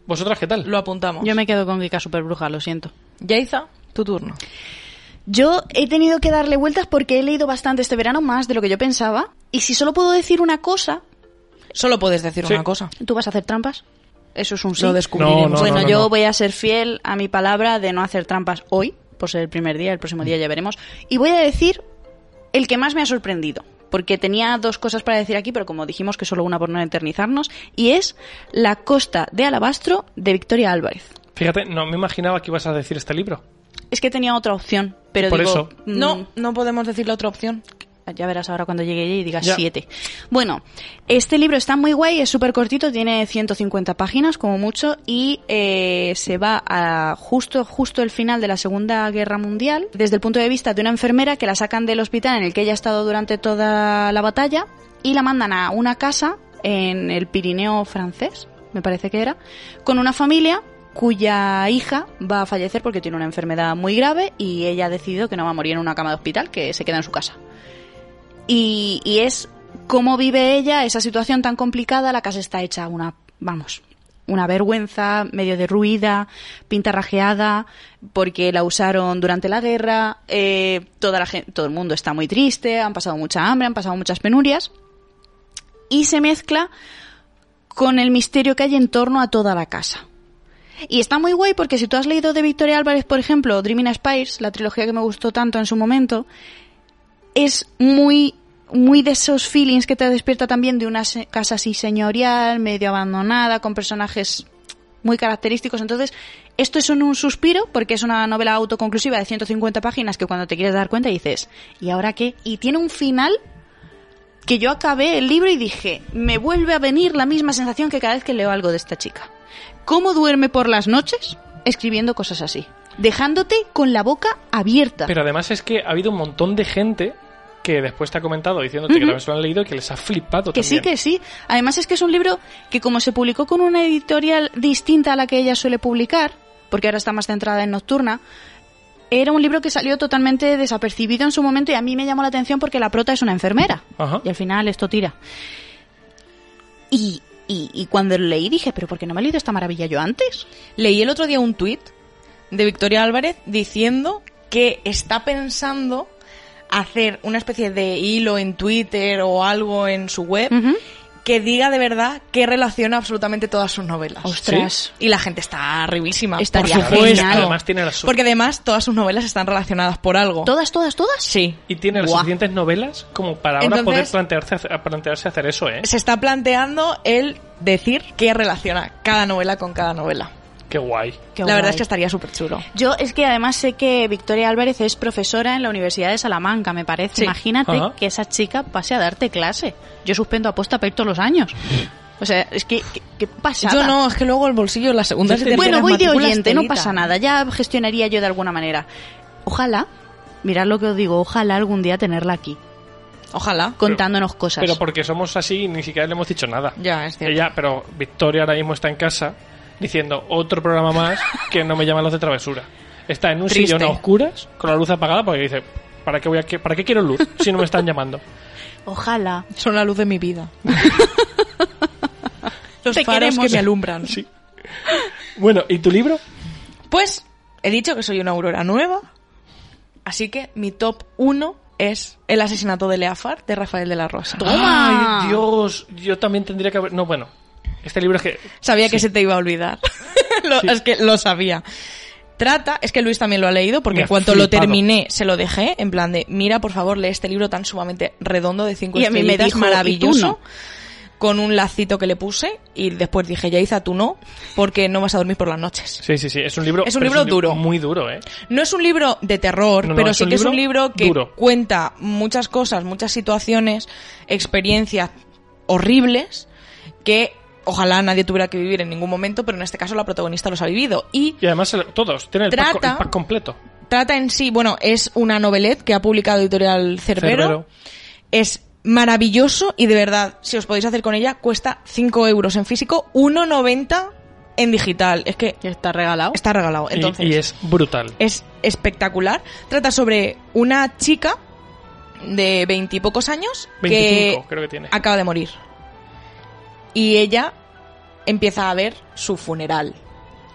¿Vosotras qué tal? Lo apuntamos. Yo me quedo con Kika super bruja, lo siento. Yaiza, tu turno. Yo he tenido que darle vueltas porque he leído bastante este verano, más de lo que yo pensaba. Y si solo puedo decir una cosa, Solo puedes decir Sí. una cosa. ¿tú vas a hacer trampas? Eso es un sí. Lo descubriremos. No, no, bueno, no, yo no. voy a ser fiel a mi palabra de no hacer trampas hoy, por ser el primer día, el próximo día ya veremos. Y voy a decir el que más me ha sorprendido, porque tenía dos cosas para decir aquí, pero como dijimos que solo una por no eternizarnos, y es La costa de alabastro de Victoria Álvarez. Fíjate, no me imaginaba que ibas a decir este libro. Es que tenía otra opción, pero Por digo, eso. mm, No, no podemos decir la otra opción. Ya verás ahora cuando llegue y digas Ya. siete. Bueno, este libro está muy guay, es súper cortito, tiene 150 páginas como mucho y eh, se va a justo, justo el final de la Segunda Guerra Mundial desde el punto de vista de una enfermera que la sacan del hospital en el que ella ha estado durante toda la batalla y la mandan a una casa en el Pirineo francés, me parece que era, con una familia cuya hija va a fallecer porque tiene una enfermedad muy grave y ella ha decidido que no va a morir en una cama de hospital, que se queda en su casa. Y, y es cómo vive ella esa situación tan complicada, la casa está hecha una, vamos, una vergüenza, medio derruida, pintarrajeada, porque la usaron durante la guerra, eh, toda la gente, todo el mundo está muy triste, han pasado mucha hambre, han pasado muchas penurias, y se mezcla con el misterio que hay en torno a toda la casa. Y está muy guay porque si tú has leído de Victoria Álvarez, por ejemplo, Dreaming Spires, la trilogía que me gustó tanto en su momento, es muy muy de esos feelings que te despierta también de una casa así señorial, medio abandonada, con personajes muy característicos. Entonces, esto es un, un suspiro porque es una novela autoconclusiva de 150 páginas que cuando te quieres dar cuenta dices, ¿y ahora qué? Y tiene un final que yo acabé el libro y dije, me vuelve a venir la misma sensación que cada vez que leo algo de esta chica. ¿Cómo duerme por las noches? Escribiendo cosas así. Dejándote con la boca abierta. Pero además es que ha habido un montón de gente que después te ha comentado diciéndote que también se lo han leído y que les ha flipado Que sí, también. que sí. Además es que es un libro que como se publicó con una editorial distinta a la que ella suele publicar, porque ahora está más centrada en Nocturna, era un libro que salió totalmente desapercibido en su momento y a mí me llamó la atención porque la prota es una enfermera. Ajá. Y al final esto tira. Y, y, y cuando lo leí dije, pero ¿por qué no me he leído esta maravilla yo antes? Leí el otro día un tuit de Victoria Álvarez diciendo que está pensando hacer una especie de hilo en Twitter o algo en su web que diga de verdad que relaciona absolutamente todas sus novelas. Ostras. Y la gente está arribísima. Estaría por supuesto. genial. Además tiene la su- Porque además todas sus novelas están relacionadas por algo. ¿Todas, todas, todas? Sí. Y tiene las suficientes novelas como para ahora Entonces- poder plantearse, hacer- plantearse hacer eso, ¿eh? Se está planteando el decir qué relaciona cada novela con cada novela. Qué guay. Qué la guay. verdad es que estaría súper chulo. Yo es que además sé que Victoria Álvarez es profesora en la Universidad de Salamanca, me parece. Sí. Imagínate Ajá. que esa chica pase a darte clase. Yo suspendo aposta para ir todos los años. O sea, es que, que, que pasada. Yo no, es que luego el bolsillo, las segundas y terceras Bueno, voy de oyente, no pasa nada. Ya gestionaría yo de alguna manera. Ojalá, mirad lo que os digo, ojalá algún día tenerla aquí, Ojalá. contándonos cosas. Pero porque somos así, ni siquiera le hemos dicho nada. Ya, es cierto. Ella, pero Victoria ahora mismo está en casa diciendo otro programa más que no me llaman los de travesura. Está en un Triste. sillón a oscuras, con la luz apagada, porque dice, ¿para qué, voy a, que- ¿para qué quiero luz si no me están llamando? Ojalá. Son la luz de mi vida. Los Te faros queremos. que me alumbran. Sí. Bueno, ¿y tu libro? Pues he dicho que soy una aurora nueva, así que mi top 1 es El asesinato de Leafar de Rafael de la Rosa. Toma. Ay, Dios, yo también tendría que haber... No, bueno, este libro es que... Sabía que se te iba a olvidar. Lo- Sí. Es que lo sabía. Trata, es que Luis también lo ha leído, porque en cuanto lo terminé, se lo dejé, en plan de, mira, por favor, lee este libro tan sumamente redondo de cinco Y a mí me dijo, "¿Y tú maravilloso, no?". con un lacito que le puse, y después dije, ya Iza, tú no, porque no vas a dormir por las noches. Sí, sí, sí, es un libro... Es un libro duro. Muy duro, ¿eh? No es un libro de terror, No, no, pero sí que es un libro libro que duro. cuenta muchas cosas, muchas situaciones, experiencias horribles que ojalá nadie tuviera que vivir en ningún momento, pero en este caso la protagonista los ha vivido. Y Y además el- todos, tiene el pack, Trata- el pack completo. trata en sí, bueno, es una novelette que ha publicado Editorial Cerbero. Cerbero. Es maravilloso y de verdad, si os podéis hacer con ella, cuesta 5 euros en físico, 1,90 en digital. Es que está regalado. está regalado. Y- Entonces, y, es brutal. es espectacular. Trata sobre una chica de veintipocos años 25 que creo que tiene. acaba de morir. Y ella empieza a ver su funeral.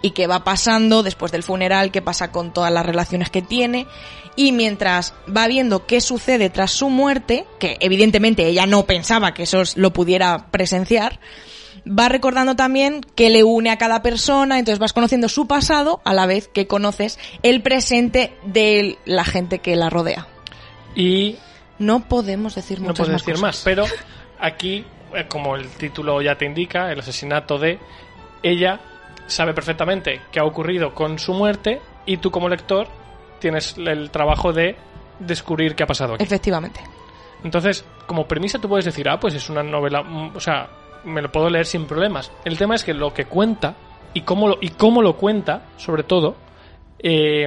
Y qué va pasando después del funeral, qué pasa con todas las relaciones que tiene. Y mientras va viendo qué sucede tras su muerte, que evidentemente ella no pensaba que eso lo pudiera presenciar, va recordando también qué le une a cada persona, entonces vas conociendo su pasado a la vez que conoces el presente de la gente que la rodea. Y No podemos decir no muchas puedo más decir cosas. más, pero aquí, como el título ya te indica, el asesinato de ella sabe perfectamente qué ha ocurrido con su muerte y tú como lector tienes el trabajo de descubrir qué ha pasado aquí. Efectivamente. Entonces, como premisa tú puedes decir, ah, pues es una novela, mm, o sea, me lo puedo leer sin problemas. El tema es que lo que cuenta y cómo lo, y cómo lo cuenta, sobre todo, eh,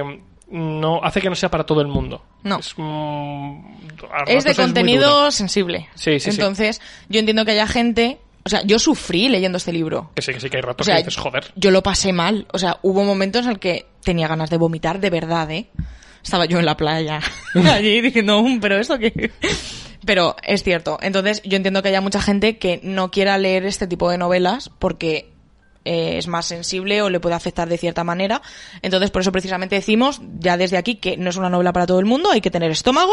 no hace que no sea para todo el mundo. No. Es, a Es de contenido sensible. Sí, sí, sí. Entonces, yo entiendo que haya gente... O sea, yo sufrí leyendo este libro. Que sí, que sí, que hay O ratos sea, que dices, joder. yo lo pasé mal. O sea, hubo momentos en el que tenía ganas de vomitar de verdad, ¿eh? Estaba yo en la playa, allí diciendo, "Um, pero esto qué... Pero es cierto. Entonces, yo entiendo que haya mucha gente que no quiera leer este tipo de novelas porque eh, es más sensible o le puede afectar de cierta manera. Entonces, por eso precisamente decimos ya desde aquí que no es una novela para todo el mundo, hay que tener estómago,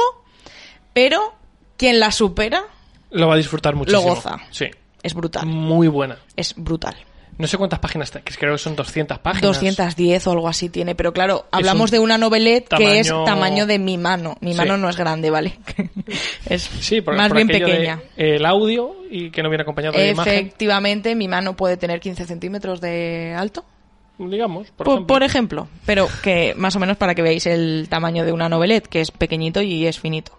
pero quien la supera Lo va a disfrutar muchísimo. goza. Sí. es brutal. Muy buena. Es brutal. No sé cuántas páginas, creo que son 200 páginas. 210 o algo así tiene, pero claro, hablamos de una novelette que es tamaño- de mi mano. Mi Sí. mano no es grande, ¿vale? es Sí, por, más por bien de, pequeña. el audio y que no viene acompañado de imagen. Efectivamente, mi mano puede tener 15 centímetros de alto. Digamos, por, Por, ejemplo. por ejemplo, pero que más o menos para que veáis el tamaño de una novelette, que es pequeñito y es finito.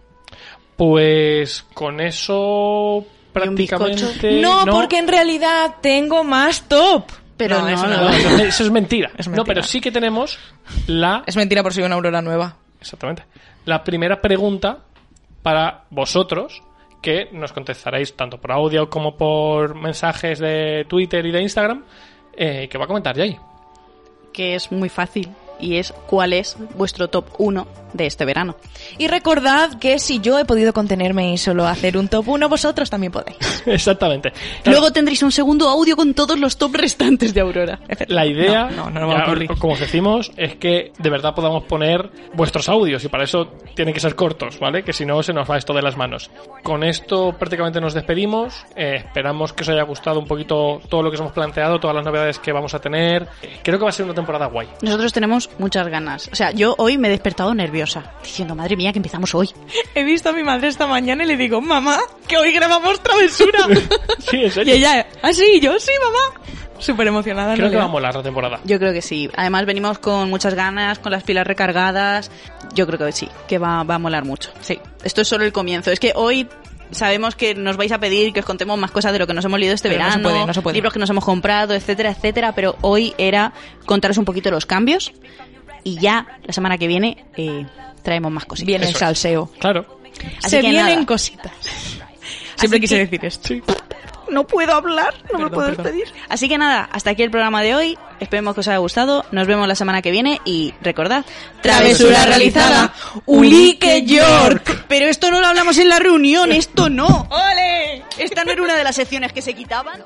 Pues con eso prácticamente... no, porque en realidad tengo más top. Pero no, eso no. No, eso, es, mentira. No, pero sí que tenemos la... Es mentira por si una aurora nueva. Exactamente. La primera pregunta para vosotros que nos contestaréis tanto por audio como por mensajes de Twitter y de Instagram eh, que va a comentar Jay. Que es muy fácil. Y es cuál es vuestro top 1 de este verano. Y recordad que si yo he podido contenerme y solo hacer un top 1, vosotros también podéis. Exactamente. Luego tendréis un segundo audio con todos los top restantes de Aurora. La idea, No, no, no va a ya, ocurrir. como os decimos, es que de verdad podamos poner vuestros audios y para eso tienen que ser cortos, ¿vale? Que si no se nos va esto de las manos. Con esto prácticamente nos despedimos. Eh, esperamos que os haya gustado un poquito todo lo que os hemos planteado, todas las novedades que vamos a tener. Creo que va a ser una temporada guay. Nosotros tenemos muchas ganas. O sea, yo hoy me he despertado nerviosa, diciendo, madre mía, que empezamos hoy. He visto a mi madre esta mañana y le digo, mamá, que hoy grabamos travesura. sí, en y serio. ella, ¿ah, sí? Yo, sí, mamá. Súper emocionada. Creo que va a molar la temporada. Yo creo que sí. Además venimos con muchas ganas, con las pilas recargadas. Yo creo que sí, que va, va a molar mucho. Sí, esto es solo el comienzo. Es que hoy sabemos que nos vais a pedir que os contemos más cosas de lo que nos hemos leído este Pero no se verano, puede, no se puede. libros que nos hemos comprado, etcétera, etcétera. Pero hoy era contaros un poquito los cambios y ya la semana que viene eh, traemos más cositas. Viene el salseo. Claro. Así Se que vienen nada. cositas. Siempre Así quise que- decir esto. Sí. No puedo hablar, no me puedo perdón. despedir. Así que nada, hasta aquí el programa de hoy. Esperemos que os haya gustado. Nos vemos la semana que viene y recordad, Travesura realizada, Ulique York. Pero esto no lo hablamos en la reunión, esto no. ¡Ole! Esta no era una de las secciones que se quitaban.